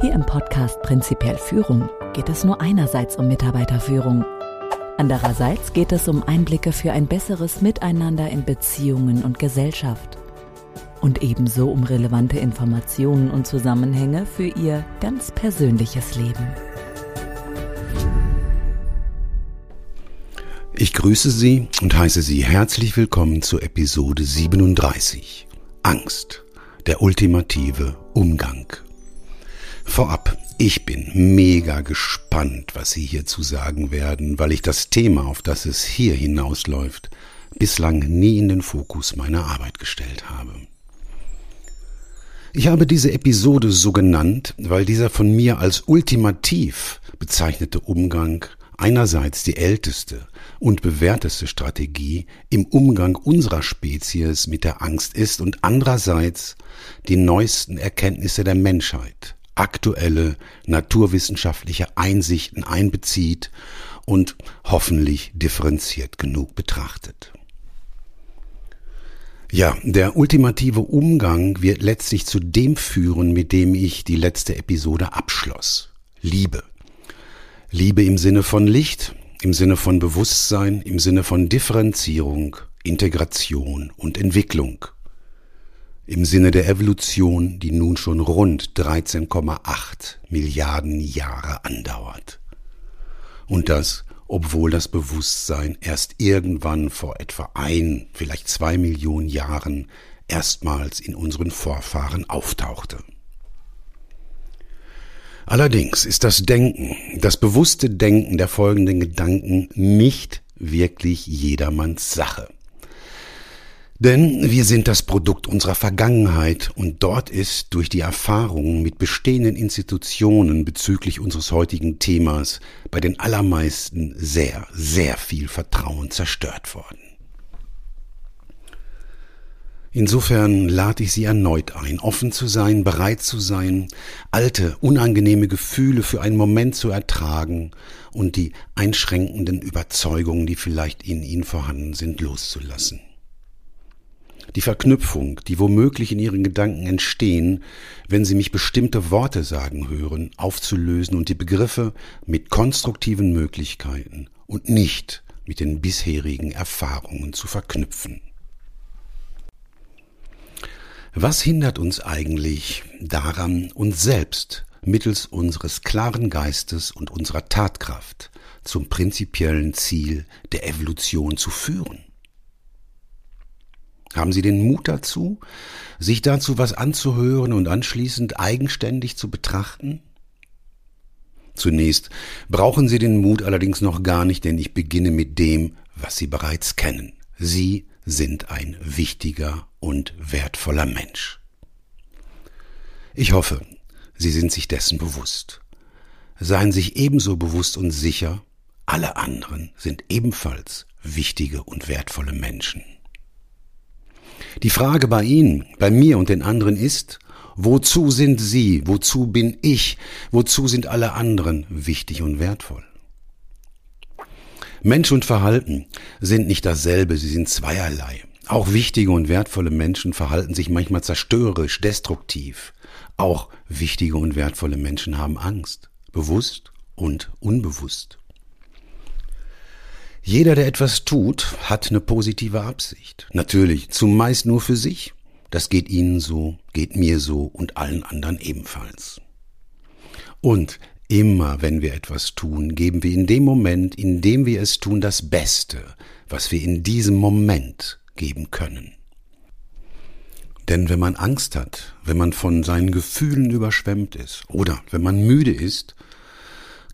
Hier im Podcast Prinzipiell Führung geht es nur einerseits um Mitarbeiterführung. Andererseits geht es um Einblicke für ein besseres Miteinander in Beziehungen und Gesellschaft. Und ebenso um relevante Informationen und Zusammenhänge für Ihr ganz persönliches Leben. Ich grüße Sie und heiße Sie herzlich willkommen zur Episode 37. Angst, der ultimative Umgang. Vorab, ich bin mega gespannt, was Sie hierzu sagen werden, weil ich das Thema, auf das es hier hinausläuft, bislang nie in den Fokus meiner Arbeit gestellt habe. Ich habe diese Episode so genannt, weil dieser von mir als ultimativ bezeichnete Umgang einerseits die älteste und bewährteste Strategie im Umgang unserer Spezies mit der Angst ist und andererseits die neuesten Erkenntnisse der Menschheit, aktuelle naturwissenschaftliche Einsichten einbezieht und hoffentlich differenziert genug betrachtet. Ja, der ultimative Umgang wird letztlich zu dem führen, mit dem ich die letzte Episode abschloss. Liebe. Liebe im Sinne von Licht, im Sinne von Bewusstsein, im Sinne von Differenzierung, Integration und Entwicklung. Im Sinne der Evolution, die nun schon rund 13,8 Milliarden Jahre andauert. Und das, obwohl das Bewusstsein erst irgendwann vor etwa ein, vielleicht zwei Millionen Jahren erstmals in unseren Vorfahren auftauchte. Allerdings ist das Denken, das bewusste Denken der folgenden Gedanken nicht wirklich jedermanns Sache. Denn wir sind das Produkt unserer Vergangenheit und dort ist durch die Erfahrungen mit bestehenden Institutionen bezüglich unseres heutigen Themas bei den allermeisten sehr, sehr viel Vertrauen zerstört worden. Insofern lade ich Sie erneut ein, offen zu sein, bereit zu sein, alte, unangenehme Gefühle für einen Moment zu ertragen und die einschränkenden Überzeugungen, die vielleicht in Ihnen vorhanden sind, loszulassen. Die Verknüpfung, die womöglich in Ihren Gedanken entstehen, wenn Sie mich bestimmte Worte sagen hören, aufzulösen und die Begriffe mit konstruktiven Möglichkeiten und nicht mit den bisherigen Erfahrungen zu verknüpfen. Was hindert uns eigentlich daran, uns selbst mittels unseres klaren Geistes und unserer Tatkraft zum prinzipiellen Ziel der Evolution zu führen? Haben Sie den Mut dazu, sich dazu was anzuhören und anschließend eigenständig zu betrachten? Zunächst brauchen Sie den Mut allerdings noch gar nicht, denn ich beginne mit dem, was Sie bereits kennen. Sie sind ein wichtiger und wertvoller Mensch. Ich hoffe, Sie sind sich dessen bewusst. Seien sich ebenso bewusst und sicher, alle anderen sind ebenfalls wichtige und wertvolle Menschen. Die Frage bei Ihnen, bei mir und den anderen ist, wozu sind Sie, wozu bin ich, wozu sind alle anderen wichtig und wertvoll? Mensch und Verhalten sind nicht dasselbe, sie sind zweierlei. Auch wichtige und wertvolle Menschen verhalten sich manchmal zerstörerisch, destruktiv. Auch wichtige und wertvolle Menschen haben Angst, bewusst und unbewusst. Jeder, der etwas tut, hat eine positive Absicht. Natürlich, zumeist nur für sich. Das geht Ihnen so, geht mir so und allen anderen ebenfalls. Und immer wenn wir etwas tun, geben wir in dem Moment, in dem wir es tun, das Beste, was wir in diesem Moment geben können. Denn wenn man Angst hat, wenn man von seinen Gefühlen überschwemmt ist oder wenn man müde ist,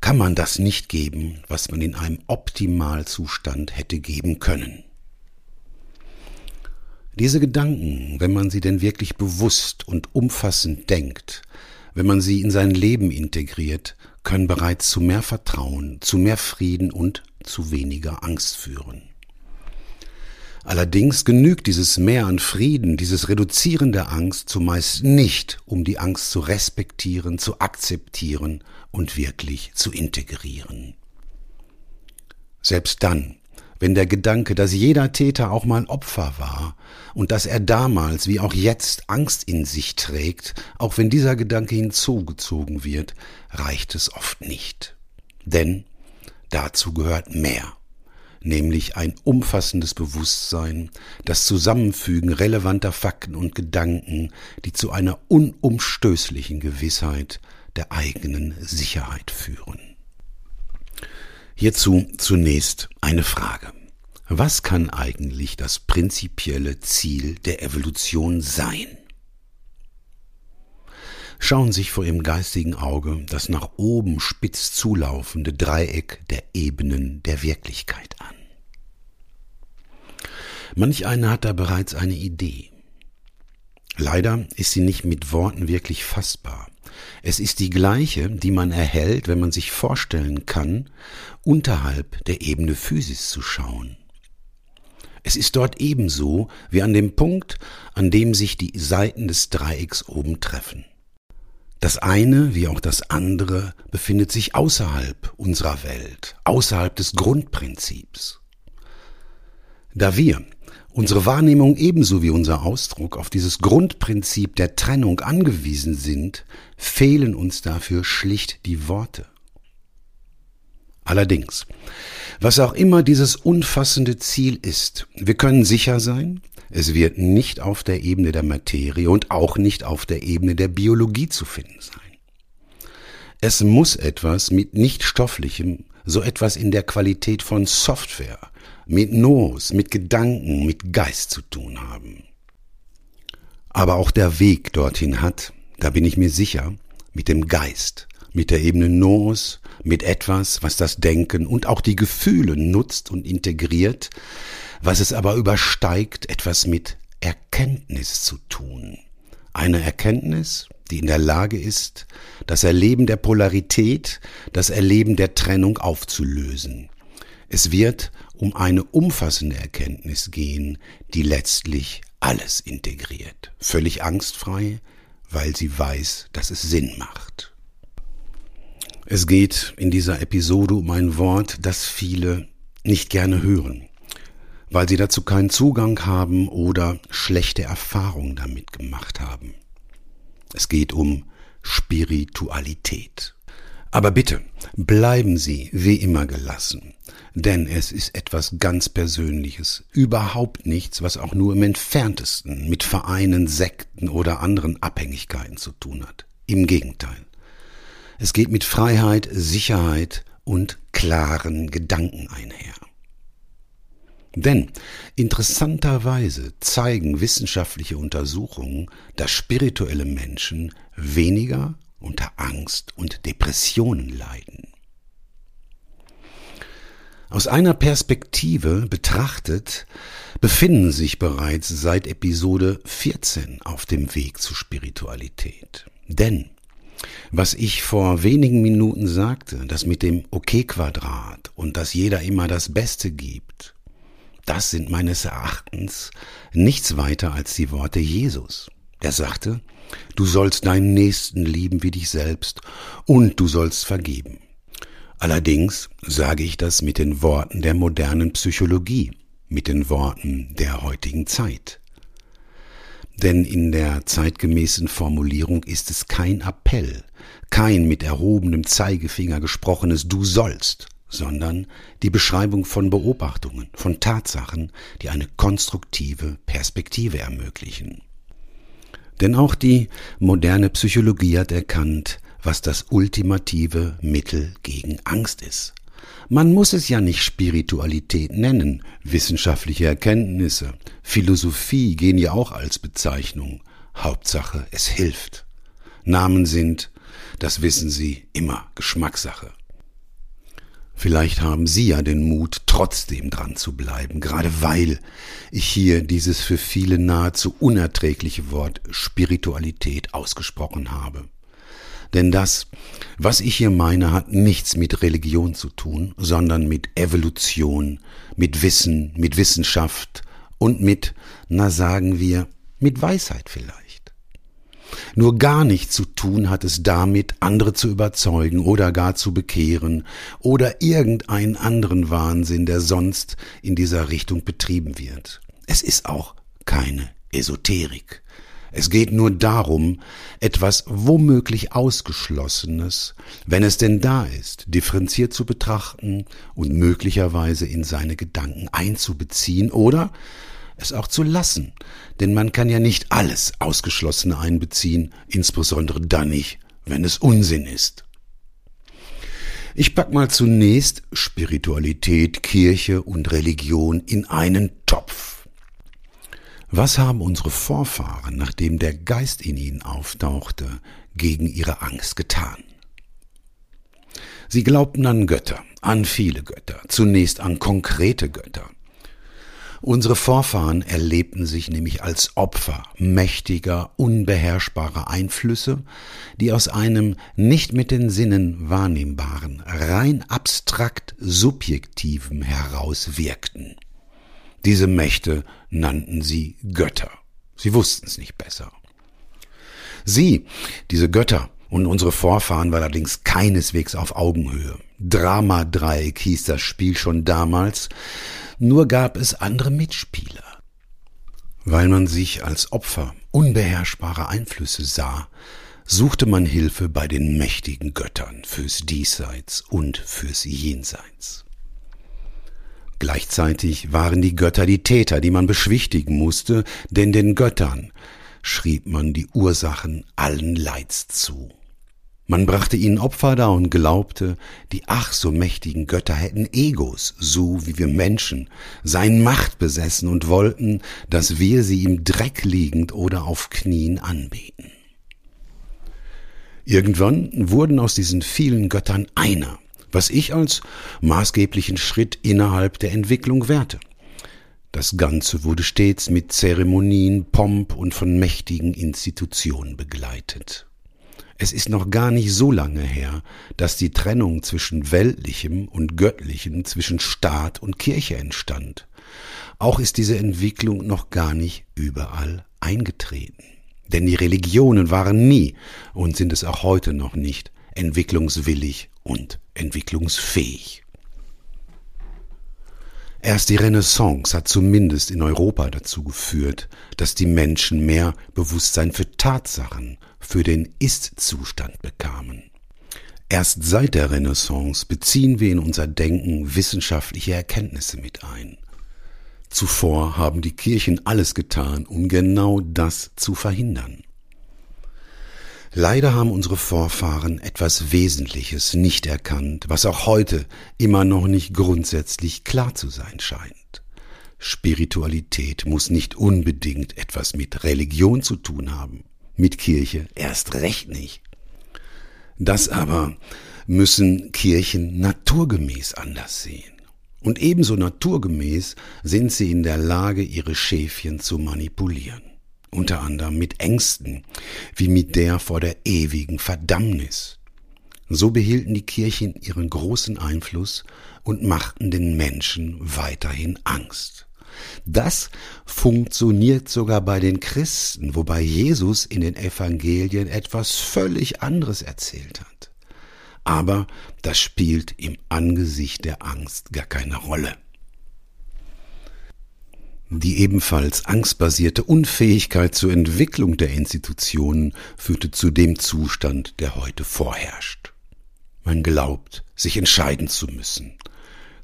kann man das nicht geben, was man in einem Optimalzustand hätte geben können. Diese Gedanken, wenn man sie denn wirklich bewusst und umfassend denkt, wenn man sie in sein Leben integriert, können bereits zu mehr Vertrauen, zu mehr Frieden und zu weniger Angst führen. Allerdings genügt dieses Mehr an Frieden, dieses Reduzieren der Angst zumeist nicht, um die Angst zu respektieren, zu akzeptieren und wirklich zu integrieren. Selbst dann, wenn der Gedanke, dass jeder Täter auch mal Opfer war und dass er damals wie auch jetzt Angst in sich trägt, auch wenn dieser Gedanke hinzugezogen wird, reicht es oft nicht. Denn dazu gehört mehr, nämlich ein umfassendes Bewusstsein, das Zusammenfügen relevanter Fakten und Gedanken, die zu einer unumstößlichen Gewissheit der eigenen Sicherheit führen. Hierzu zunächst eine Frage. Was kann eigentlich das prinzipielle Ziel der Evolution sein? Schauen sich vor Ihrem geistigen Auge das nach oben spitz zulaufende Dreieck der Ebenen der Wirklichkeit an. Manch einer hat da bereits eine Idee. Leider ist sie nicht mit Worten wirklich fassbar. Es ist die gleiche, die man erhält, wenn man sich vorstellen kann, unterhalb der Ebene Physis zu schauen. Es ist dort ebenso wie an dem Punkt, an dem sich die Seiten des Dreiecks oben treffen. Das eine wie auch das andere befindet sich außerhalb unserer Welt, außerhalb des Grundprinzips. Da wir unsere Wahrnehmung ebenso wie unser Ausdruck auf dieses Grundprinzip der Trennung angewiesen sind, fehlen uns dafür schlicht die Worte. Allerdings, was auch immer dieses unfassende Ziel ist, wir können sicher sein, es wird nicht auf der Ebene der Materie und auch nicht auf der Ebene der Biologie zu finden sein. Es muss etwas mit nichtstofflichem, so etwas in der Qualität von Software, mit Nos, mit Gedanken, mit Geist zu tun haben. Aber auch der Weg dorthin hat, da bin ich mir sicher, mit dem Geist, mit der Ebene Nos, mit etwas, was das Denken und auch die Gefühle nutzt und integriert, was es aber übersteigt, etwas mit Erkenntnis zu tun. Eine Erkenntnis, die in der Lage ist, das Erleben der Polarität, das Erleben der Trennung aufzulösen. Es wird um eine umfassende Erkenntnis gehen, die letztlich alles integriert, völlig angstfrei, weil sie weiß, dass es Sinn macht. Es geht in dieser Episode um ein Wort, das viele nicht gerne hören, weil sie dazu keinen Zugang haben oder schlechte Erfahrungen damit gemacht haben. Es geht um Spiritualität. Aber bitte, bleiben Sie wie immer gelassen, denn es ist etwas ganz Persönliches, überhaupt nichts, was auch nur im entferntesten mit Vereinen, Sekten oder anderen Abhängigkeiten zu tun hat. Im Gegenteil. Es geht mit Freiheit, Sicherheit und klaren Gedanken einher. Denn interessanterweise zeigen wissenschaftliche Untersuchungen, dass spirituelle Menschen weniger unter Angst und Depressionen leiden. Aus einer Perspektive betrachtet befinden sich bereits seit Episode 14 auf dem Weg zur Spiritualität. Denn was ich vor wenigen Minuten sagte, das mit dem OK-Quadrat und dass jeder immer das Beste gibt, das sind meines Erachtens nichts weiter als die Worte Jesus. Er sagte, du sollst deinen Nächsten lieben wie dich selbst und du sollst vergeben. Allerdings sage ich das mit den Worten der modernen Psychologie, mit den Worten der heutigen Zeit. Denn in der zeitgemäßen Formulierung ist es kein Appell, kein mit erhobenem Zeigefinger gesprochenes Du sollst, sondern die Beschreibung von Beobachtungen, von Tatsachen, die eine konstruktive Perspektive ermöglichen. Denn auch die moderne Psychologie hat erkannt, was das ultimative Mittel gegen Angst ist. Man muss es ja nicht Spiritualität nennen, wissenschaftliche Erkenntnisse, Philosophie gehen ja auch als Bezeichnung. Hauptsache, es hilft. Namen sind, das wissen Sie, immer Geschmackssache. Vielleicht haben Sie ja den Mut, trotzdem dran zu bleiben, gerade weil ich hier dieses für viele nahezu unerträgliche Wort Spiritualität ausgesprochen habe. Denn das, was ich hier meine, hat nichts mit Religion zu tun, sondern mit Evolution, mit Wissen, mit Wissenschaft und mit, na sagen wir, mit Weisheit vielleicht. Nur gar nichts zu tun hat es damit, andere zu überzeugen oder gar zu bekehren oder irgendeinen anderen Wahnsinn, der sonst in dieser Richtung betrieben wird. Es ist auch keine Esoterik. Es geht nur darum, etwas womöglich Ausgeschlossenes, wenn es denn da ist, differenziert zu betrachten und möglicherweise in seine Gedanken einzubeziehen oder es auch zu lassen, denn man kann ja nicht alles Ausgeschlossene einbeziehen, insbesondere dann nicht, wenn es Unsinn ist. Ich pack mal zunächst Spiritualität, Kirche und Religion in einen Topf. Was haben unsere Vorfahren, nachdem der Geist in ihnen auftauchte, gegen ihre Angst getan? Sie glaubten an Götter, an viele Götter, zunächst an konkrete Götter. Unsere Vorfahren erlebten sich nämlich als Opfer mächtiger, unbeherrschbarer Einflüsse, die aus einem nicht mit den Sinnen wahrnehmbaren, rein abstrakt subjektiven heraus wirkten. Diese Mächte nannten sie Götter. Sie wussten es nicht besser. Sie, diese Götter, und unsere Vorfahren war allerdings keineswegs auf Augenhöhe. Drama-Dreieck hieß das Spiel schon damals, nur gab es andere Mitspieler. Weil man sich als Opfer unbeherrschbarer Einflüsse sah, suchte man Hilfe bei den mächtigen Göttern fürs Diesseits und fürs Jenseits. Gleichzeitig waren die Götter die Täter, die man beschwichtigen musste, denn den Göttern schrieb man die Ursachen allen Leids zu. Man brachte ihnen Opfer dar und glaubte, die ach so mächtigen Götter hätten Egos, so wie wir Menschen, seien Macht besessen und wollten, dass wir sie im Dreck liegend oder auf Knien anbeten. Irgendwann wurden aus diesen vielen Göttern einer, was ich als maßgeblichen Schritt innerhalb der Entwicklung werte. Das Ganze wurde stets mit Zeremonien, Pomp und von mächtigen Institutionen begleitet. Es ist noch gar nicht so lange her, dass die Trennung zwischen weltlichem und göttlichem, zwischen Staat und Kirche entstand. Auch ist diese Entwicklung noch gar nicht überall eingetreten. Denn die Religionen waren nie und sind es auch heute noch nicht entwicklungswillig und entwicklungsfähig. Erst die Renaissance hat zumindest in Europa dazu geführt, dass die Menschen mehr Bewusstsein für Tatsachen für den Ist-Zustand bekamen. Erst seit der Renaissance beziehen wir in unser Denken wissenschaftliche Erkenntnisse mit ein. Zuvor haben die Kirchen alles getan, um genau das zu verhindern. Leider haben unsere Vorfahren etwas Wesentliches nicht erkannt, was auch heute immer noch nicht grundsätzlich klar zu sein scheint. Spiritualität muss nicht unbedingt etwas mit Religion zu tun haben mit Kirche erst recht nicht. Das aber müssen Kirchen naturgemäß anders sehen. Und ebenso naturgemäß sind sie in der Lage, ihre Schäfchen zu manipulieren. Unter anderem mit Ängsten, wie mit der vor der ewigen Verdammnis. So behielten die Kirchen ihren großen Einfluss und machten den Menschen weiterhin Angst. Das funktioniert sogar bei den Christen, wobei Jesus in den Evangelien etwas völlig anderes erzählt hat. Aber das spielt im Angesicht der Angst gar keine Rolle. Die ebenfalls angstbasierte Unfähigkeit zur Entwicklung der Institutionen führte zu dem Zustand, der heute vorherrscht. Man glaubt, sich entscheiden zu müssen,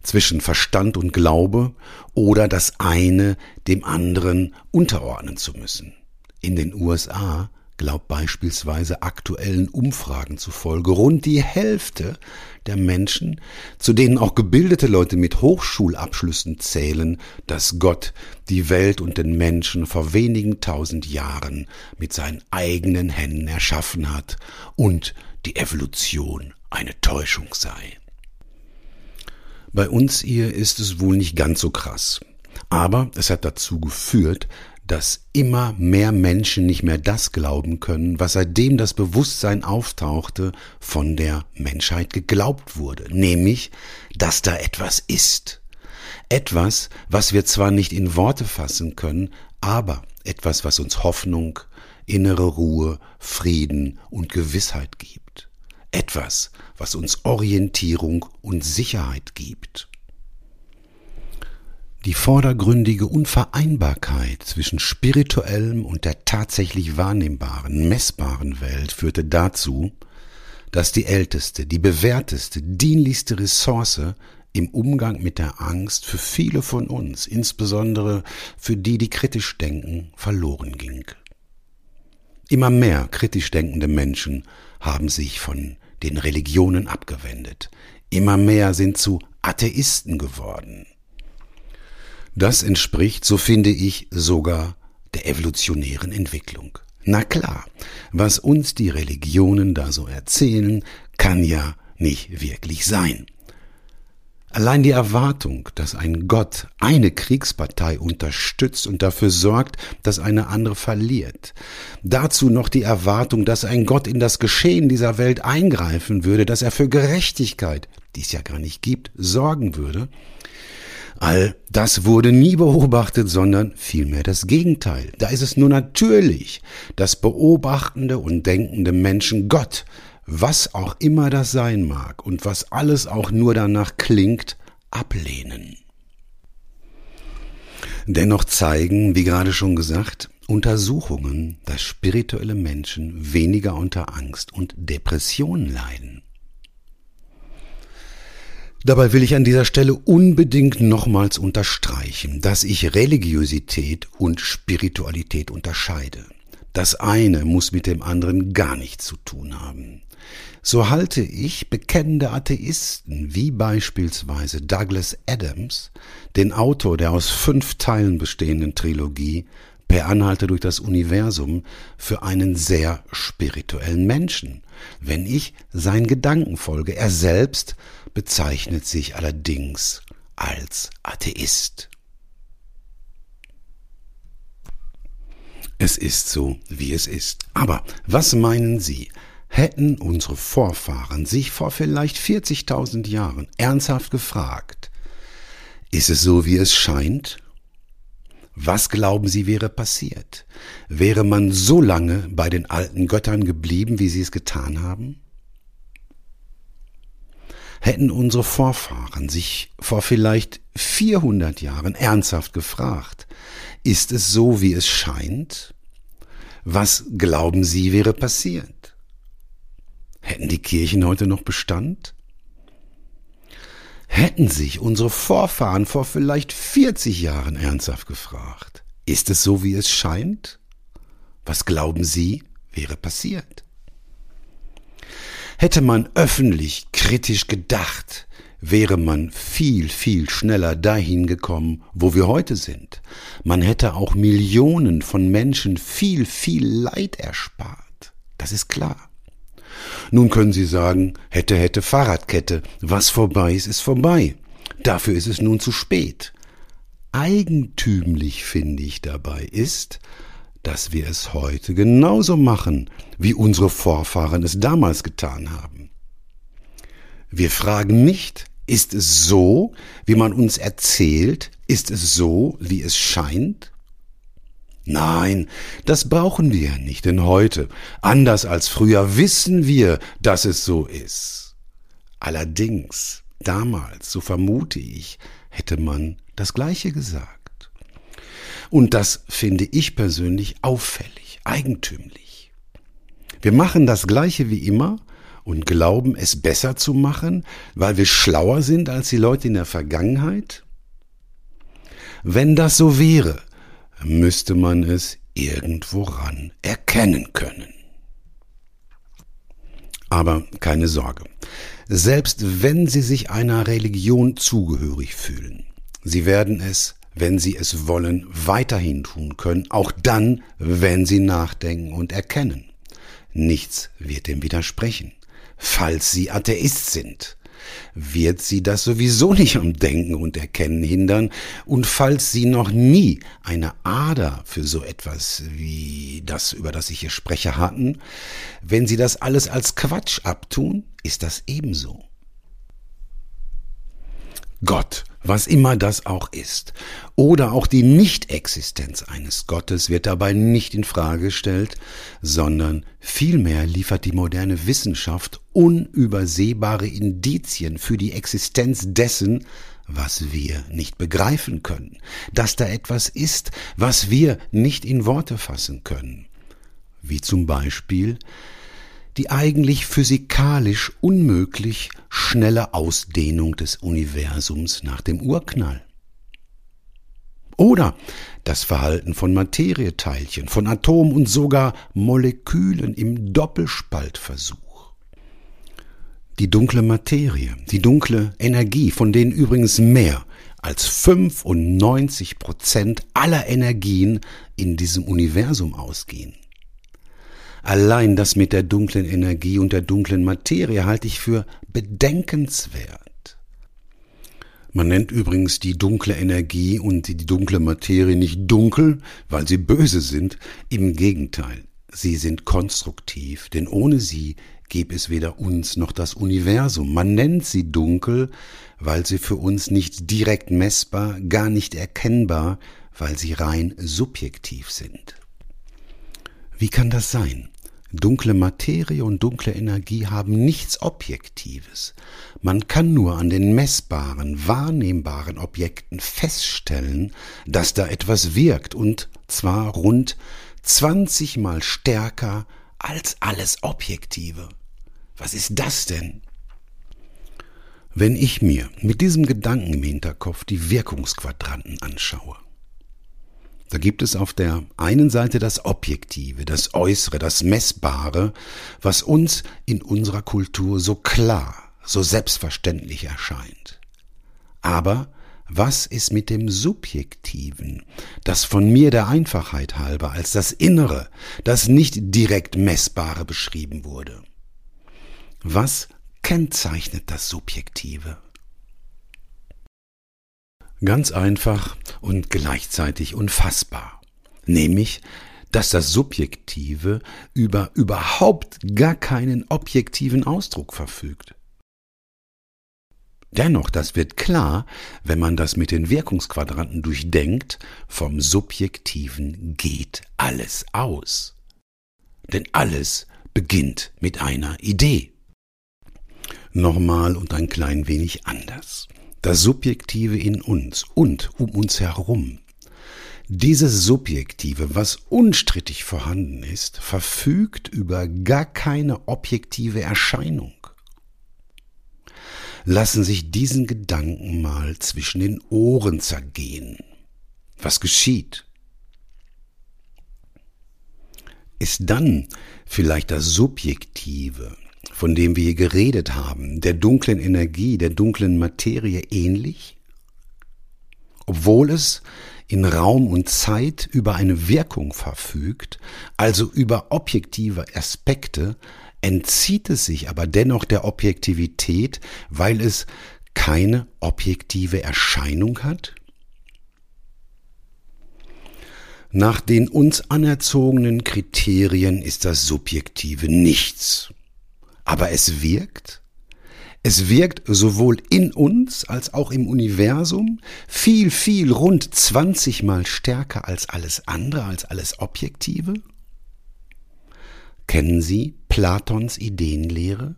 zwischen Verstand und Glaube oder das eine dem anderen unterordnen zu müssen. In den USA glaubt beispielsweise aktuellen Umfragen zufolge rund die Hälfte der Menschen, zu denen auch gebildete Leute mit Hochschulabschlüssen zählen, dass Gott die Welt und den Menschen vor wenigen tausend Jahren mit seinen eigenen Händen erschaffen hat und die Evolution eine Täuschung sei. Bei uns hier ist es wohl nicht ganz so krass. Aber es hat dazu geführt, dass immer mehr Menschen nicht mehr das glauben können, was seitdem das Bewusstsein auftauchte, von der Menschheit geglaubt wurde, nämlich, dass da etwas ist. Etwas, was wir zwar nicht in Worte fassen können, aber etwas, was uns Hoffnung innere Ruhe, Frieden und Gewissheit gibt. Etwas, was uns Orientierung und Sicherheit gibt. Die vordergründige Unvereinbarkeit zwischen spirituellem und der tatsächlich wahrnehmbaren, messbaren Welt führte dazu, dass die älteste, die bewährteste, dienlichste Ressource im Umgang mit der Angst für viele von uns, insbesondere für die, die kritisch denken, verloren ging. Immer mehr kritisch denkende Menschen haben sich von den Religionen abgewendet. Immer mehr sind zu Atheisten geworden. Das entspricht, so finde ich, sogar der evolutionären Entwicklung. Na klar, was uns die Religionen da so erzählen, kann ja nicht wirklich sein. Allein die Erwartung, dass ein Gott eine Kriegspartei unterstützt und dafür sorgt, dass eine andere verliert. Dazu noch die Erwartung, dass ein Gott in das Geschehen dieser Welt eingreifen würde, dass er für Gerechtigkeit, die es ja gar nicht gibt, sorgen würde. All das wurde nie beobachtet, sondern vielmehr das Gegenteil. Da ist es nur natürlich, dass beobachtende und denkende Menschen Gott was auch immer das sein mag und was alles auch nur danach klingt, ablehnen. Dennoch zeigen, wie gerade schon gesagt, Untersuchungen, dass spirituelle Menschen weniger unter Angst und Depression leiden. Dabei will ich an dieser Stelle unbedingt nochmals unterstreichen, dass ich Religiosität und Spiritualität unterscheide. Das eine muss mit dem anderen gar nichts zu tun haben so halte ich bekennende Atheisten wie beispielsweise Douglas Adams, den Autor der aus fünf Teilen bestehenden Trilogie Per Anhalte durch das Universum, für einen sehr spirituellen Menschen, wenn ich seinen Gedanken folge. Er selbst bezeichnet sich allerdings als Atheist. Es ist so, wie es ist. Aber was meinen Sie? Hätten unsere Vorfahren sich vor vielleicht 40.000 Jahren ernsthaft gefragt, ist es so, wie es scheint? Was glauben Sie wäre passiert? Wäre man so lange bei den alten Göttern geblieben, wie sie es getan haben? Hätten unsere Vorfahren sich vor vielleicht 400 Jahren ernsthaft gefragt, ist es so, wie es scheint? Was glauben Sie wäre passiert? Hätten die Kirchen heute noch Bestand? Hätten sich unsere Vorfahren vor vielleicht 40 Jahren ernsthaft gefragt, ist es so, wie es scheint? Was glauben Sie, wäre passiert? Hätte man öffentlich kritisch gedacht, wäre man viel, viel schneller dahin gekommen, wo wir heute sind. Man hätte auch Millionen von Menschen viel, viel Leid erspart. Das ist klar. Nun können Sie sagen, hätte, hätte Fahrradkette, was vorbei ist, ist vorbei. Dafür ist es nun zu spät. Eigentümlich finde ich dabei ist, dass wir es heute genauso machen, wie unsere Vorfahren es damals getan haben. Wir fragen nicht, ist es so, wie man uns erzählt, ist es so, wie es scheint? Nein, das brauchen wir ja nicht, denn heute, anders als früher, wissen wir, dass es so ist. Allerdings, damals, so vermute ich, hätte man das Gleiche gesagt. Und das finde ich persönlich auffällig, eigentümlich. Wir machen das Gleiche wie immer und glauben, es besser zu machen, weil wir schlauer sind als die Leute in der Vergangenheit? Wenn das so wäre, müsste man es irgendworan erkennen können. Aber keine Sorge. Selbst wenn Sie sich einer Religion zugehörig fühlen, Sie werden es, wenn Sie es wollen, weiterhin tun können, auch dann, wenn Sie nachdenken und erkennen. Nichts wird dem widersprechen, falls Sie Atheist sind wird sie das sowieso nicht am Denken und Erkennen hindern, und falls sie noch nie eine Ader für so etwas wie das, über das ich hier spreche, hatten, wenn sie das alles als Quatsch abtun, ist das ebenso. Gott, was immer das auch ist, oder auch die Nichtexistenz eines Gottes wird dabei nicht in Frage gestellt, sondern vielmehr liefert die moderne Wissenschaft unübersehbare Indizien für die Existenz dessen, was wir nicht begreifen können, dass da etwas ist, was wir nicht in Worte fassen können, wie zum Beispiel die eigentlich physikalisch unmöglich schnelle Ausdehnung des Universums nach dem Urknall. Oder das Verhalten von Materieteilchen, von Atomen und sogar Molekülen im Doppelspaltversuch. Die dunkle Materie, die dunkle Energie, von denen übrigens mehr als 95 Prozent aller Energien in diesem Universum ausgehen. Allein das mit der dunklen Energie und der dunklen Materie halte ich für bedenkenswert. Man nennt übrigens die dunkle Energie und die dunkle Materie nicht dunkel, weil sie böse sind, im Gegenteil, sie sind konstruktiv, denn ohne sie gäbe es weder uns noch das Universum. Man nennt sie dunkel, weil sie für uns nicht direkt messbar, gar nicht erkennbar, weil sie rein subjektiv sind. Wie kann das sein? Dunkle Materie und dunkle Energie haben nichts Objektives. Man kann nur an den messbaren, wahrnehmbaren Objekten feststellen, dass da etwas wirkt, und zwar rund zwanzigmal stärker als alles Objektive. Was ist das denn? Wenn ich mir mit diesem Gedanken im Hinterkopf die Wirkungsquadranten anschaue, da gibt es auf der einen Seite das Objektive, das Äußere, das Messbare, was uns in unserer Kultur so klar, so selbstverständlich erscheint. Aber was ist mit dem Subjektiven, das von mir der Einfachheit halber als das Innere, das nicht direkt Messbare beschrieben wurde? Was kennzeichnet das Subjektive? Ganz einfach und gleichzeitig unfassbar. Nämlich, dass das Subjektive über überhaupt gar keinen objektiven Ausdruck verfügt. Dennoch, das wird klar, wenn man das mit den Wirkungsquadranten durchdenkt, vom Subjektiven geht alles aus. Denn alles beginnt mit einer Idee. Nochmal und ein klein wenig anders das Subjektive in uns und um uns herum. Dieses Subjektive, was unstrittig vorhanden ist, verfügt über gar keine objektive Erscheinung. Lassen sich diesen Gedanken mal zwischen den Ohren zergehen. Was geschieht? Ist dann vielleicht das Subjektive, von dem wir hier geredet haben, der dunklen Energie, der dunklen Materie ähnlich? Obwohl es in Raum und Zeit über eine Wirkung verfügt, also über objektive Aspekte, entzieht es sich aber dennoch der Objektivität, weil es keine objektive Erscheinung hat? Nach den uns anerzogenen Kriterien ist das Subjektive nichts aber es wirkt. Es wirkt sowohl in uns als auch im Universum viel, viel rund 20 mal stärker als alles andere, als alles Objektive. Kennen Sie Platons Ideenlehre?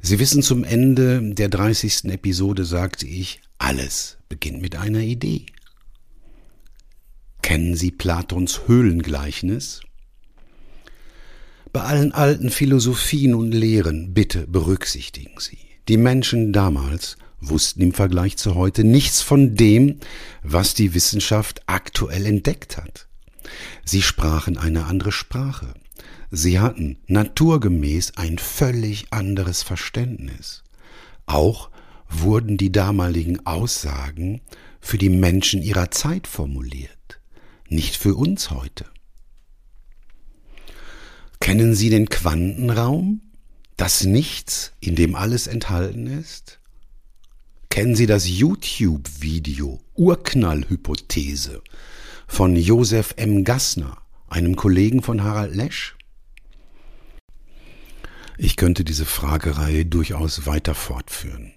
Sie wissen, zum Ende der 30. Episode sagte ich, alles beginnt mit einer Idee. Kennen Sie Platons Höhlengleichnis? Bei allen alten Philosophien und Lehren bitte berücksichtigen Sie. Die Menschen damals wussten im Vergleich zu heute nichts von dem, was die Wissenschaft aktuell entdeckt hat. Sie sprachen eine andere Sprache. Sie hatten naturgemäß ein völlig anderes Verständnis. Auch wurden die damaligen Aussagen für die Menschen ihrer Zeit formuliert, nicht für uns heute. Kennen Sie den Quantenraum? Das Nichts, in dem alles enthalten ist? Kennen Sie das YouTube-Video Urknallhypothese von Josef M. Gassner, einem Kollegen von Harald Lesch? Ich könnte diese Fragereihe durchaus weiter fortführen.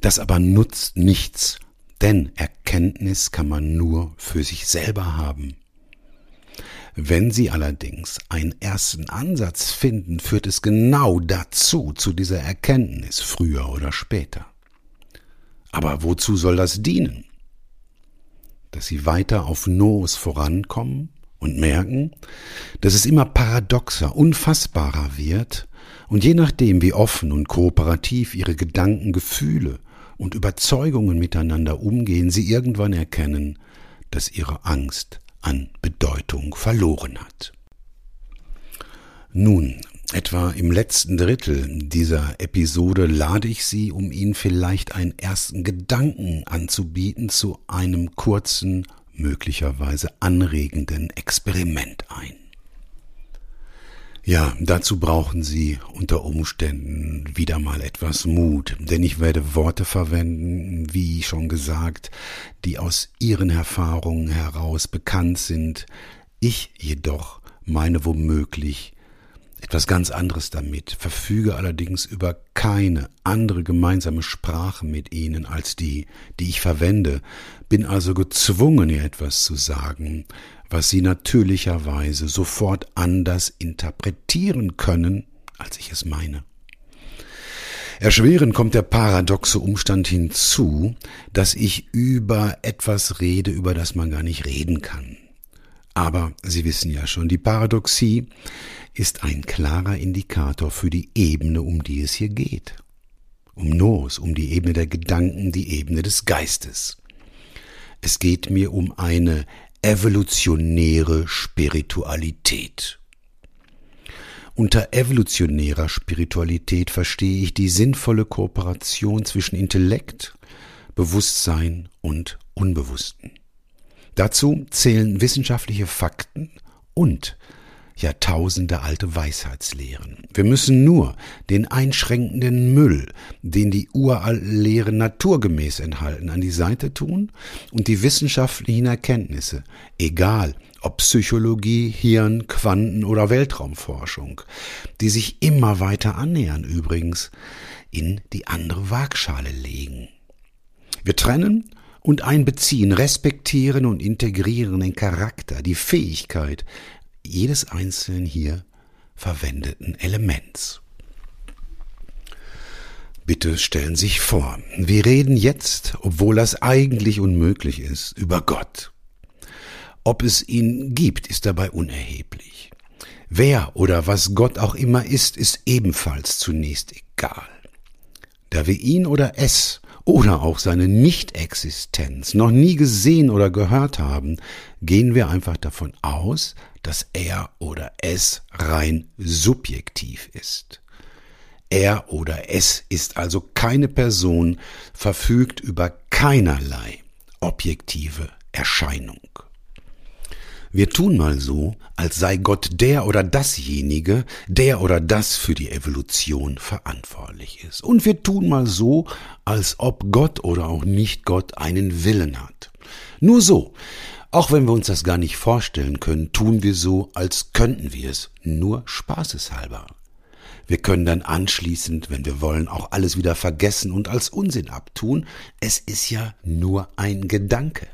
Das aber nutzt nichts, denn Erkenntnis kann man nur für sich selber haben. Wenn Sie allerdings einen ersten Ansatz finden, führt es genau dazu, zu dieser Erkenntnis, früher oder später. Aber wozu soll das dienen? Dass Sie weiter auf Noos vorankommen und merken, dass es immer paradoxer, unfassbarer wird, und je nachdem, wie offen und kooperativ Ihre Gedanken, Gefühle und Überzeugungen miteinander umgehen, Sie irgendwann erkennen, dass Ihre Angst an Bedeutung verloren hat. Nun, etwa im letzten Drittel dieser Episode lade ich Sie, um Ihnen vielleicht einen ersten Gedanken anzubieten, zu einem kurzen, möglicherweise anregenden Experiment ein. Ja, dazu brauchen Sie unter Umständen wieder mal etwas Mut, denn ich werde Worte verwenden, wie schon gesagt, die aus Ihren Erfahrungen heraus bekannt sind. Ich jedoch meine womöglich etwas ganz anderes damit, verfüge allerdings über keine andere gemeinsame Sprache mit Ihnen als die, die ich verwende, bin also gezwungen, ihr etwas zu sagen, was sie natürlicherweise sofort anders interpretieren können, als ich es meine. Erschwerend kommt der paradoxe Umstand hinzu, dass ich über etwas rede, über das man gar nicht reden kann. Aber Sie wissen ja schon, die Paradoxie ist ein klarer Indikator für die Ebene, um die es hier geht. Um Nos, um die Ebene der Gedanken, die Ebene des Geistes. Es geht mir um eine evolutionäre Spiritualität. Unter evolutionärer Spiritualität verstehe ich die sinnvolle Kooperation zwischen Intellekt, Bewusstsein und Unbewussten. Dazu zählen wissenschaftliche Fakten und Jahrtausende alte Weisheitslehren. Wir müssen nur den einschränkenden Müll, den die uralten Lehren naturgemäß enthalten, an die Seite tun und die wissenschaftlichen Erkenntnisse, egal ob Psychologie, Hirn, Quanten oder Weltraumforschung, die sich immer weiter annähern übrigens, in die andere Waagschale legen. Wir trennen und einbeziehen, respektieren und integrieren den Charakter, die Fähigkeit, jedes einzelnen hier verwendeten Elements. Bitte stellen Sie sich vor, wir reden jetzt, obwohl das eigentlich unmöglich ist, über Gott. Ob es ihn gibt, ist dabei unerheblich. Wer oder was Gott auch immer ist, ist ebenfalls zunächst egal. Da wir ihn oder es oder auch seine Nichtexistenz noch nie gesehen oder gehört haben, gehen wir einfach davon aus, dass er oder es rein subjektiv ist. Er oder es ist also keine Person, verfügt über keinerlei objektive Erscheinung. Wir tun mal so, als sei Gott der oder dasjenige, der oder das für die Evolution verantwortlich ist. Und wir tun mal so, als ob Gott oder auch nicht Gott einen Willen hat. Nur so auch wenn wir uns das gar nicht vorstellen können, tun wir so, als könnten wir es, nur spaßeshalber. Wir können dann anschließend, wenn wir wollen, auch alles wieder vergessen und als Unsinn abtun. Es ist ja nur ein Gedanke.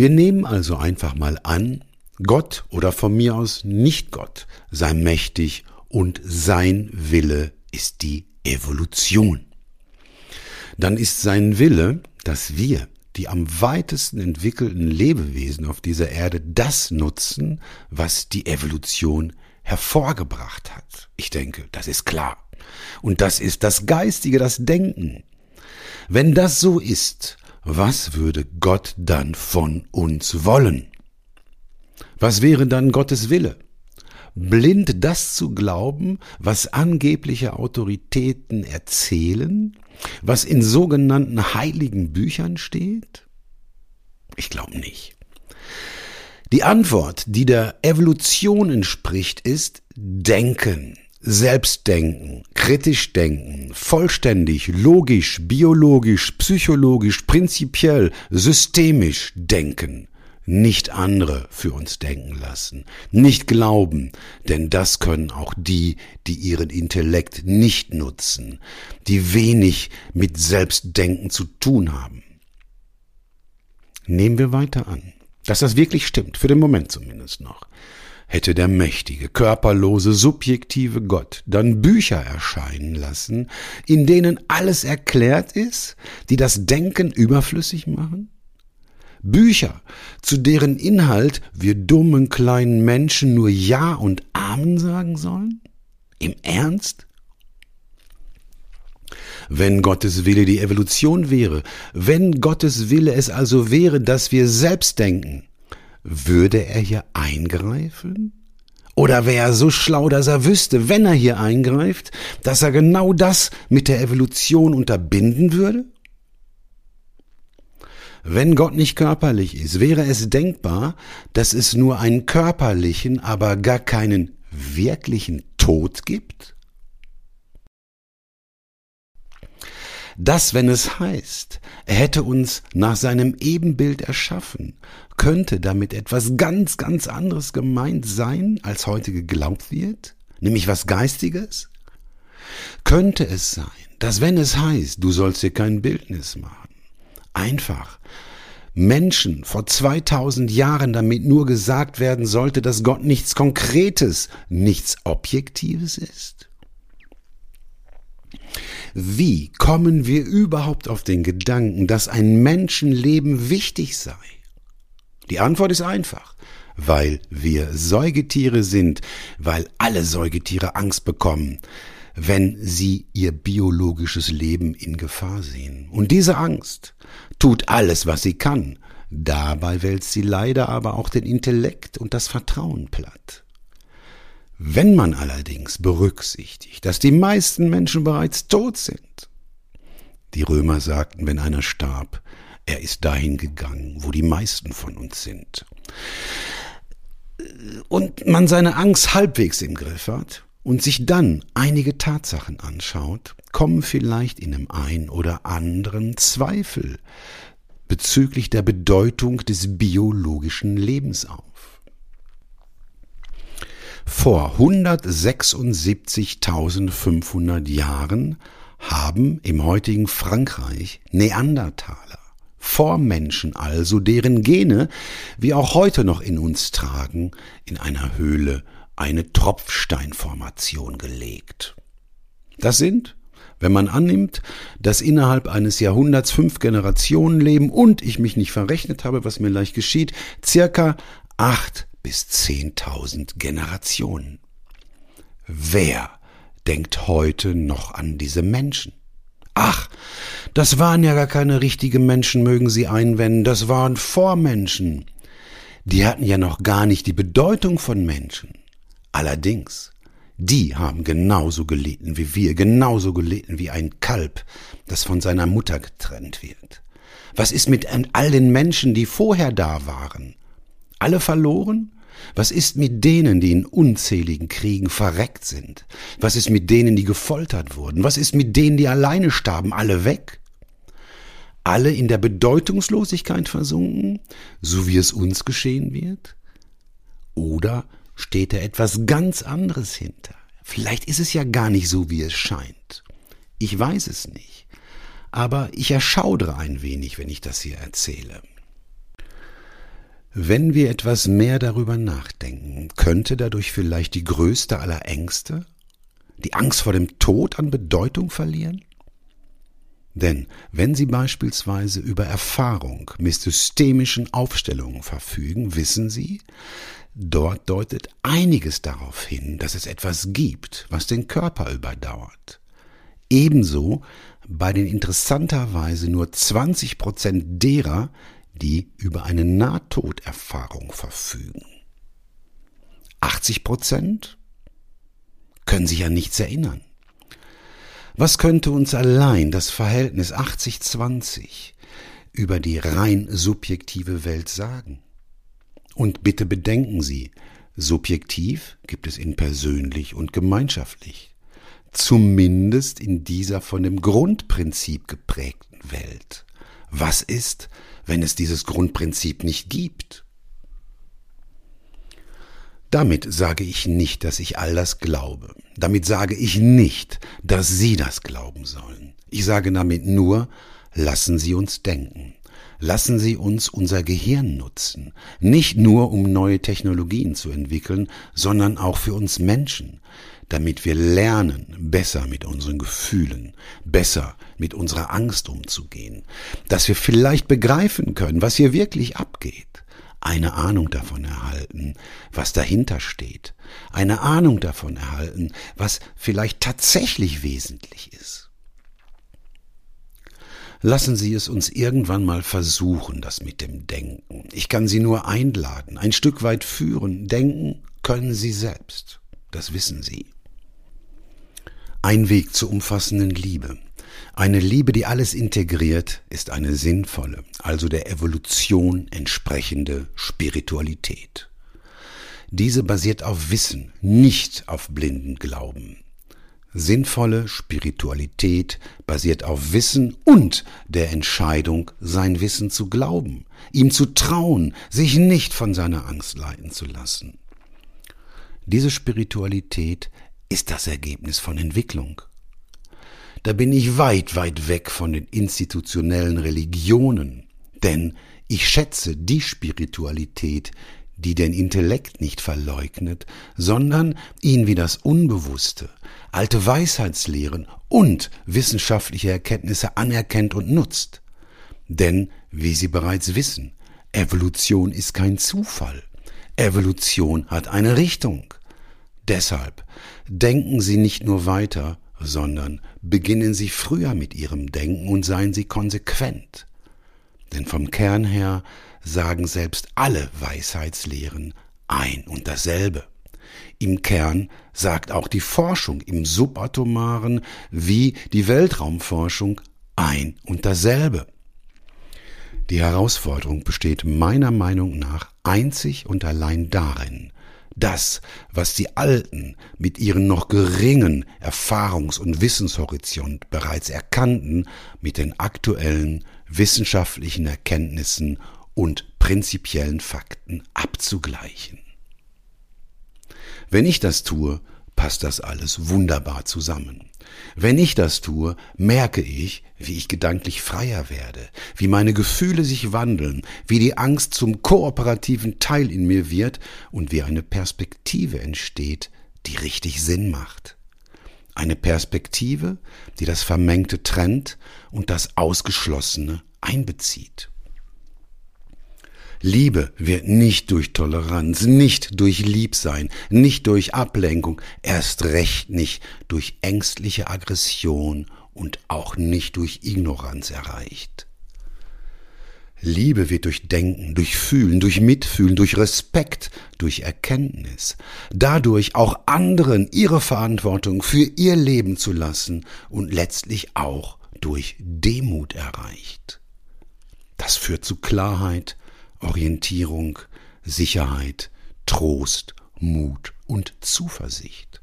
Wir nehmen also einfach mal an, Gott oder von mir aus nicht Gott sei mächtig und sein Wille ist die Evolution. Dann ist sein Wille, dass wir die am weitesten entwickelten Lebewesen auf dieser Erde das nutzen, was die Evolution hervorgebracht hat. Ich denke, das ist klar. Und das ist das Geistige, das Denken. Wenn das so ist, was würde Gott dann von uns wollen? Was wäre dann Gottes Wille? Blind das zu glauben, was angebliche Autoritäten erzählen, was in sogenannten heiligen Büchern steht? Ich glaube nicht. Die Antwort, die der Evolution entspricht, ist Denken, Selbstdenken, kritisch denken, vollständig, logisch, biologisch, psychologisch, prinzipiell, systemisch denken. nicht andere für uns denken lassen, nicht glauben, denn das können auch die, die ihren Intellekt nicht nutzen, die wenig mit Selbstdenken zu tun haben. Nehmen wir weiter an, dass das wirklich stimmt, für den Moment zumindest noch. Hätte der mächtige, körperlose, subjektive Gott dann Bücher erscheinen lassen, in denen alles erklärt ist, die das Denken überflüssig machen? Bücher, zu deren Inhalt wir dummen kleinen Menschen nur Ja und Amen sagen sollen? Im Ernst? Wenn Gottes Wille die Evolution wäre, wenn Gottes Wille es also wäre, dass wir selbst denken, würde er hier eingreifen? Oder wäre er so schlau, dass er wüsste, wenn er hier eingreift, dass er genau das mit der Evolution unterbinden würde? Wenn Gott nicht körperlich ist, wäre es denkbar, dass es nur einen körperlichen, aber gar keinen wirklichen Tod gibt? Das, wenn es heißt, er hätte uns nach seinem Ebenbild erschaffen, könnte damit etwas ganz, ganz anderes gemeint sein, als heute geglaubt wird, nämlich was Geistiges? Könnte es sein, dass wenn es heißt, du sollst dir kein Bildnis machen, einfach Menschen vor 2000 Jahren damit nur gesagt werden sollte, dass Gott nichts Konkretes, nichts Objektives ist? Wie kommen wir überhaupt auf den Gedanken, dass ein Menschenleben wichtig sei? Die Antwort ist einfach. Weil wir Säugetiere sind, weil alle Säugetiere Angst bekommen, wenn sie ihr biologisches Leben in Gefahr sehen. Und diese Angst tut alles, was sie kann. Dabei wälzt sie leider aber auch den Intellekt und das Vertrauen platt. Wenn man allerdings berücksichtigt, dass die meisten Menschen bereits tot sind, die Römer sagten, wenn einer starb, er ist dahin gegangen, wo die meisten von uns sind, und man seine Angst halbwegs im Griff hat und sich dann einige Tatsachen anschaut, kommen vielleicht in einem ein oder anderen Zweifel bezüglich der Bedeutung des biologischen Lebens auf. Vor 176.500 Jahren haben im heutigen Frankreich Neandertaler, Vormenschen also, deren Gene wir auch heute noch in uns tragen, in einer Höhle eine Tropfsteinformation gelegt. Das sind, wenn man annimmt, dass innerhalb eines Jahrhunderts fünf Generationen leben und ich mich nicht verrechnet habe, was mir leicht geschieht, circa acht bis zehntausend Generationen. Wer denkt heute noch an diese Menschen? Ach, das waren ja gar keine richtigen Menschen, mögen Sie einwenden, das waren Vormenschen. Die hatten ja noch gar nicht die Bedeutung von Menschen. Allerdings, die haben genauso gelitten wie wir, genauso gelitten wie ein Kalb, das von seiner Mutter getrennt wird. Was ist mit all den Menschen, die vorher da waren? Alle verloren? Was ist mit denen, die in unzähligen Kriegen verreckt sind? Was ist mit denen, die gefoltert wurden? Was ist mit denen, die alleine starben? Alle weg? Alle in der Bedeutungslosigkeit versunken, so wie es uns geschehen wird? Oder steht da etwas ganz anderes hinter? Vielleicht ist es ja gar nicht so, wie es scheint. Ich weiß es nicht. Aber ich erschaudere ein wenig, wenn ich das hier erzähle. Wenn wir etwas mehr darüber nachdenken, könnte dadurch vielleicht die größte aller Ängste, die Angst vor dem Tod an Bedeutung verlieren? Denn wenn Sie beispielsweise über Erfahrung mit systemischen Aufstellungen verfügen, wissen Sie, dort deutet einiges darauf hin, dass es etwas gibt, was den Körper überdauert. Ebenso bei den interessanterweise nur 20 Prozent derer, die über eine Nahtoderfahrung verfügen. 80 Prozent können sich an nichts erinnern. Was könnte uns allein das Verhältnis 80-20 über die rein subjektive Welt sagen? Und bitte bedenken Sie, subjektiv gibt es in persönlich und gemeinschaftlich, zumindest in dieser von dem Grundprinzip geprägten Welt. Was ist, wenn es dieses Grundprinzip nicht gibt? Damit sage ich nicht, dass ich all das glaube. Damit sage ich nicht, dass Sie das glauben sollen. Ich sage damit nur, lassen Sie uns denken. Lassen Sie uns unser Gehirn nutzen. Nicht nur, um neue Technologien zu entwickeln, sondern auch für uns Menschen damit wir lernen, besser mit unseren Gefühlen, besser mit unserer Angst umzugehen, dass wir vielleicht begreifen können, was hier wirklich abgeht, eine Ahnung davon erhalten, was dahinter steht, eine Ahnung davon erhalten, was vielleicht tatsächlich wesentlich ist. Lassen Sie es uns irgendwann mal versuchen, das mit dem Denken. Ich kann Sie nur einladen, ein Stück weit führen. Denken können Sie selbst. Das wissen Sie. Ein Weg zur umfassenden Liebe. Eine Liebe, die alles integriert, ist eine sinnvolle, also der Evolution entsprechende Spiritualität. Diese basiert auf Wissen, nicht auf blinden Glauben. Sinnvolle Spiritualität basiert auf Wissen und der Entscheidung, sein Wissen zu glauben, ihm zu trauen, sich nicht von seiner Angst leiten zu lassen. Diese Spiritualität ist das Ergebnis von Entwicklung. Da bin ich weit, weit weg von den institutionellen Religionen, denn ich schätze die Spiritualität, die den Intellekt nicht verleugnet, sondern ihn wie das Unbewusste, alte Weisheitslehren und wissenschaftliche Erkenntnisse anerkennt und nutzt. Denn, wie Sie bereits wissen, Evolution ist kein Zufall. Evolution hat eine Richtung. Deshalb denken Sie nicht nur weiter, sondern beginnen Sie früher mit Ihrem Denken und seien Sie konsequent. Denn vom Kern her sagen selbst alle Weisheitslehren ein und dasselbe. Im Kern sagt auch die Forschung im Subatomaren wie die Weltraumforschung ein und dasselbe. Die Herausforderung besteht meiner Meinung nach einzig und allein darin, das, was die Alten mit ihren noch geringen Erfahrungs- und Wissenshorizont bereits erkannten, mit den aktuellen wissenschaftlichen Erkenntnissen und prinzipiellen Fakten abzugleichen. Wenn ich das tue, passt das alles wunderbar zusammen. Wenn ich das tue, merke ich, wie ich gedanklich freier werde, wie meine Gefühle sich wandeln, wie die Angst zum kooperativen Teil in mir wird und wie eine Perspektive entsteht, die richtig Sinn macht. Eine Perspektive, die das Vermengte trennt und das Ausgeschlossene einbezieht. Liebe wird nicht durch Toleranz, nicht durch Liebsein, nicht durch Ablenkung, erst recht nicht durch ängstliche Aggression und auch nicht durch Ignoranz erreicht. Liebe wird durch Denken, durch Fühlen, durch Mitfühlen, durch Respekt, durch Erkenntnis, dadurch auch anderen ihre Verantwortung für ihr Leben zu lassen und letztlich auch durch Demut erreicht. Das führt zu Klarheit, Orientierung, Sicherheit, Trost, Mut und Zuversicht.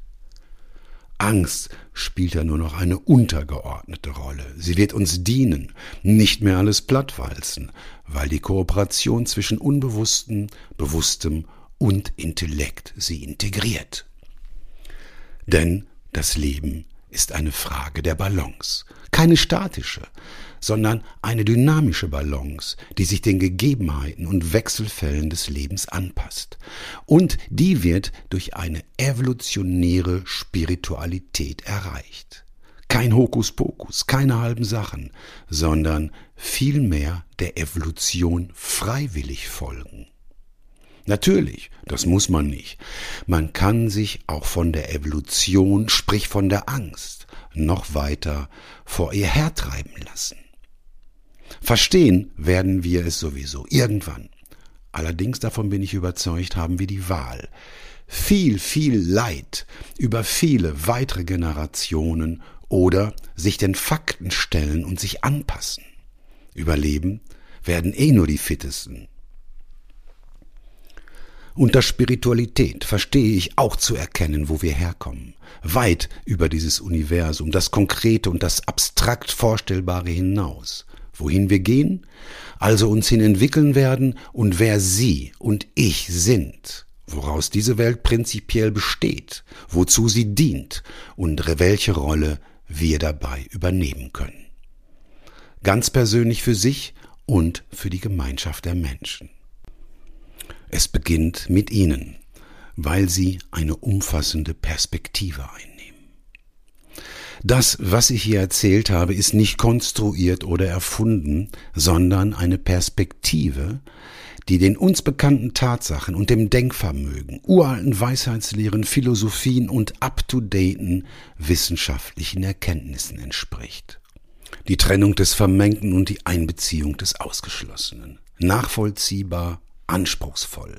Angst spielt ja nur noch eine untergeordnete Rolle. Sie wird uns dienen, nicht mehr alles plattwalzen, weil die Kooperation zwischen Unbewusstem, Bewusstem und Intellekt sie integriert. Denn das Leben ist eine Frage der Balance, keine statische, sondern eine dynamische Balance, die sich den Gegebenheiten und Wechselfällen des Lebens anpasst. Und die wird durch eine evolutionäre Spiritualität erreicht. Kein Hokuspokus, keine halben Sachen, sondern vielmehr der Evolution freiwillig folgen. Natürlich, das muss man nicht. Man kann sich auch von der Evolution, sprich von der Angst, noch weiter vor ihr hertreiben lassen. Verstehen werden wir es sowieso irgendwann. Allerdings davon bin ich überzeugt, haben wir die Wahl. Viel, viel Leid über viele weitere Generationen oder sich den Fakten stellen und sich anpassen. Überleben werden eh nur die Fittesten. Unter Spiritualität verstehe ich auch zu erkennen, wo wir herkommen, weit über dieses Universum, das Konkrete und das abstrakt Vorstellbare hinaus wohin wir gehen, also uns hin entwickeln werden und wer Sie und ich sind, woraus diese Welt prinzipiell besteht, wozu sie dient und welche Rolle wir dabei übernehmen können. Ganz persönlich für sich und für die Gemeinschaft der Menschen. Es beginnt mit ihnen, weil sie eine umfassende Perspektive einnehmen. Das, was ich hier erzählt habe, ist nicht konstruiert oder erfunden, sondern eine Perspektive, die den uns bekannten Tatsachen und dem Denkvermögen, uralten Weisheitslehren, Philosophien und up-to-daten wissenschaftlichen Erkenntnissen entspricht. Die Trennung des Vermengten und die Einbeziehung des Ausgeschlossenen. Nachvollziehbar, anspruchsvoll.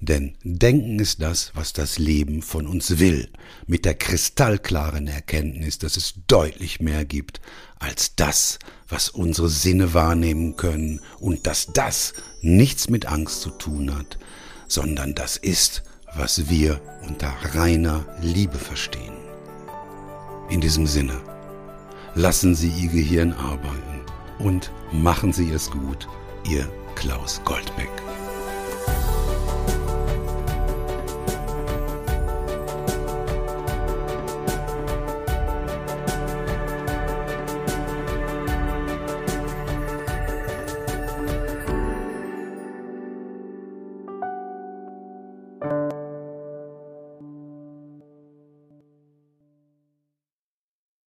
Denn Denken ist das, was das Leben von uns will, mit der kristallklaren Erkenntnis, dass es deutlich mehr gibt als das, was unsere Sinne wahrnehmen können und dass das nichts mit Angst zu tun hat, sondern das ist, was wir unter reiner Liebe verstehen. In diesem Sinne, lassen Sie Ihr Gehirn arbeiten und machen Sie es gut, Ihr Klaus Goldbeck.